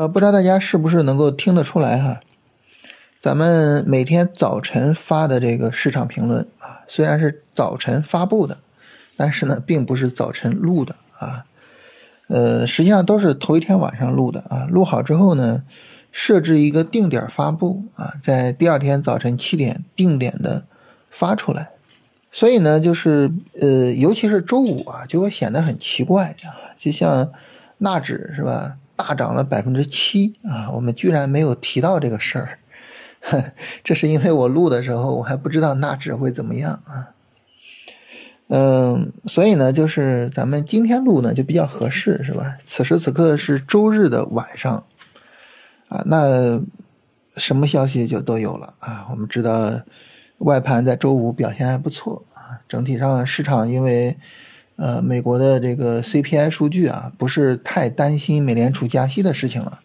呃，不知道大家是不是能够听得出来哈？咱们每天早晨发的这个市场评论啊，虽然是早晨发布的，但是呢，并不是早晨录的啊。呃，实际上都是头一天晚上录的啊。录好之后呢，设置一个定点发布啊，在第二天早晨七点定点的发出来。所以呢，就是呃，尤其是周五啊，就会显得很奇怪啊，就像纳指是吧？大涨了百分之七啊！我们居然没有提到这个事儿，这是因为我录的时候我还不知道纳指会怎么样啊。嗯，所以呢，就是咱们今天录呢就比较合适，是吧？此时此刻是周日的晚上啊，那什么消息就都有了啊。我们知道外盘在周五表现还不错啊，整体上市场因为。呃，美国的这个 CPI 数据啊，不是太担心美联储加息的事情了。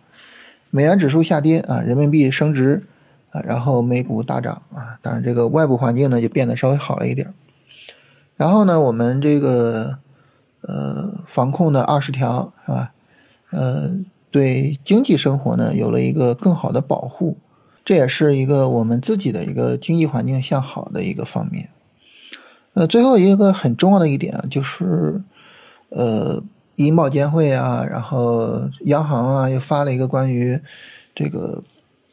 美元指数下跌啊，人民币升值啊，然后美股大涨啊。当然，这个外部环境呢就变得稍微好了一点。然后呢，我们这个呃防控的二十条是吧？呃，对经济生活呢有了一个更好的保护，这也是一个我们自己的一个经济环境向好的一个方面。呃，最后一个很重要的一点啊，就是，呃，银保监会啊，然后央行啊，又发了一个关于这个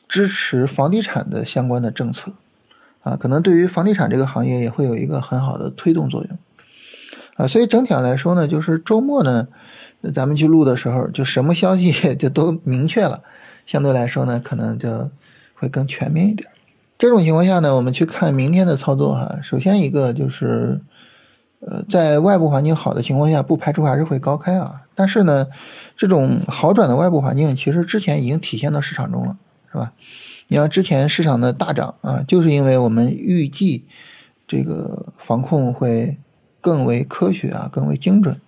支持房地产的相关的政策，啊，可能对于房地产这个行业也会有一个很好的推动作用，啊，所以整体上来说呢，就是周末呢，咱们去录的时候，就什么消息就都明确了，相对来说呢，可能就会更全面一点。这种情况下呢，我们去看明天的操作哈。首先一个就是，呃，在外部环境好的情况下，不排除还是会高开啊。但是呢，这种好转的外部环境其实之前已经体现到市场中了，是吧？你像之前市场的大涨啊，就是因为我们预计这个防控会更为科学啊，更为精准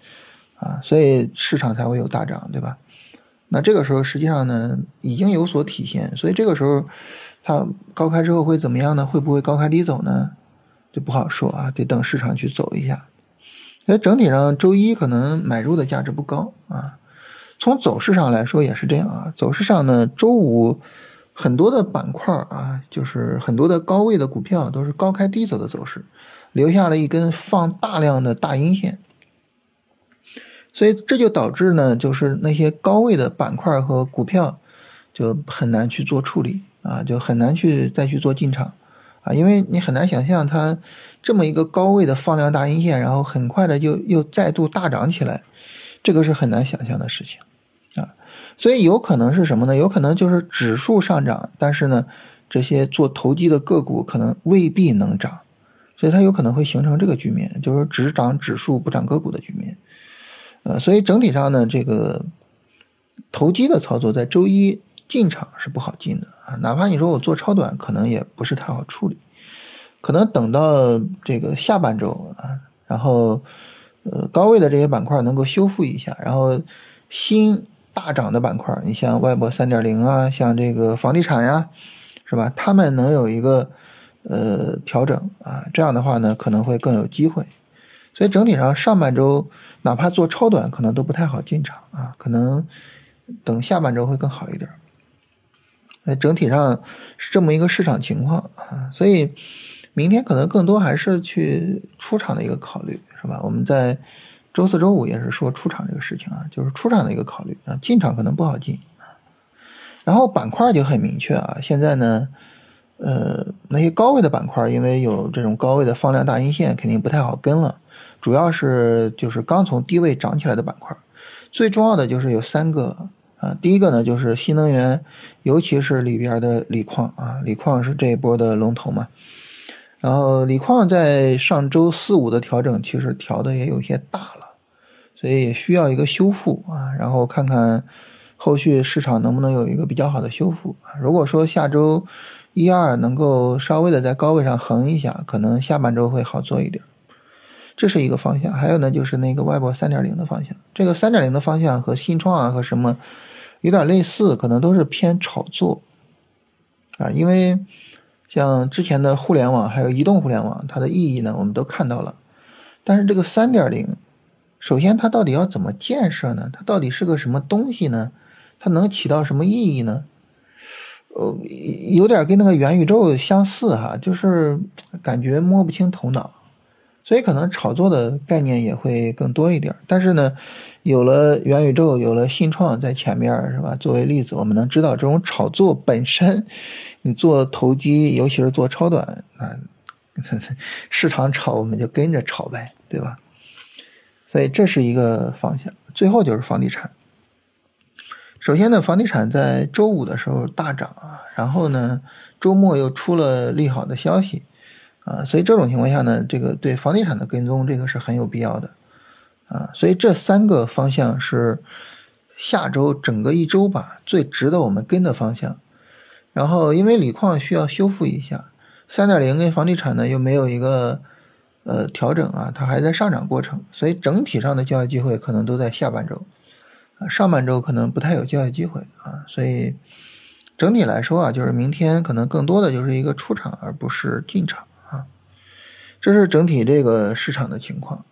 啊，所以市场才会有大涨，对吧？那这个时候实际上呢，已经有所体现，所以这个时候。它高开之后会怎么样呢？会不会高开低走呢？就不好说啊，得等市场去走一下。所以整体上周一可能买入的价值不高啊。从走势上来说也是这样啊。走势上呢，周五很多的板块啊，就是很多的高位的股票都是高开低走的走势，留下了一根放大量的大阴线。所以这就导致呢，就是那些高位的板块和股票就很难去做处理。啊，就很难去再去做进场，啊，因为你很难想象它这么一个高位的放量大阴线，然后很快的就又再度大涨起来，这个是很难想象的事情，啊，所以有可能是什么呢？有可能就是指数上涨，但是呢，这些做投机的个股可能未必能涨，所以它有可能会形成这个局面，就是只涨指数不涨个股的局面，呃，所以整体上呢，这个投机的操作在周一。进场是不好进的啊，哪怕你说我做超短，可能也不是太好处理，可能等到这个下半周啊，然后呃高位的这些板块能够修复一下，然后新大涨的板块，你像外博三点零啊，像这个房地产呀，是吧？他们能有一个呃调整啊，这样的话呢，可能会更有机会。所以整体上上半周哪怕做超短，可能都不太好进场啊，可能等下半周会更好一点。那整体上是这么一个市场情况啊，所以明天可能更多还是去出场的一个考虑，是吧？我们在周四周五也是说出场这个事情啊，就是出场的一个考虑啊，进场可能不好进然后板块就很明确啊，现在呢，呃，那些高位的板块，因为有这种高位的放量大阴线，肯定不太好跟了。主要是就是刚从低位涨起来的板块，最重要的就是有三个。啊，第一个呢就是新能源，尤其是里边的锂矿啊，锂矿是这一波的龙头嘛。然后锂矿在上周四五的调整，其实调的也有些大了，所以也需要一个修复啊。然后看看后续市场能不能有一个比较好的修复。如果说下周一二能够稍微的在高位上横一下，可能下半周会好做一点。这是一个方向。还有呢，就是那个外博三点零的方向。这个三点零的方向和新创啊和什么。有点类似，可能都是偏炒作啊，因为像之前的互联网还有移动互联网，它的意义呢，我们都看到了。但是这个三点零，首先它到底要怎么建设呢？它到底是个什么东西呢？它能起到什么意义呢？呃，有点跟那个元宇宙相似哈，就是感觉摸不清头脑，所以可能炒作的概念也会更多一点。但是呢，有了元宇宙，有了信创在前面是吧？作为例子，我们能知道这种炒作本身，你做投机，尤其是做超短啊，市场炒我们就跟着炒呗，对吧？所以这是一个方向。最后就是房地产。首先呢，房地产在周五的时候大涨啊，然后呢，周末又出了利好的消息啊，所以这种情况下呢，这个对房地产的跟踪，这个是很有必要的啊。所以这三个方向是下周整个一周吧最值得我们跟的方向。然后因为锂矿需要修复一下，三点零跟房地产呢又没有一个呃调整啊，它还在上涨过程，所以整体上的交易机会可能都在下半周。啊上半周可能不太有交易机会啊，所以整体来说啊，就是明天可能更多的就是一个出场，而不是进场啊。这是整体这个市场的情况。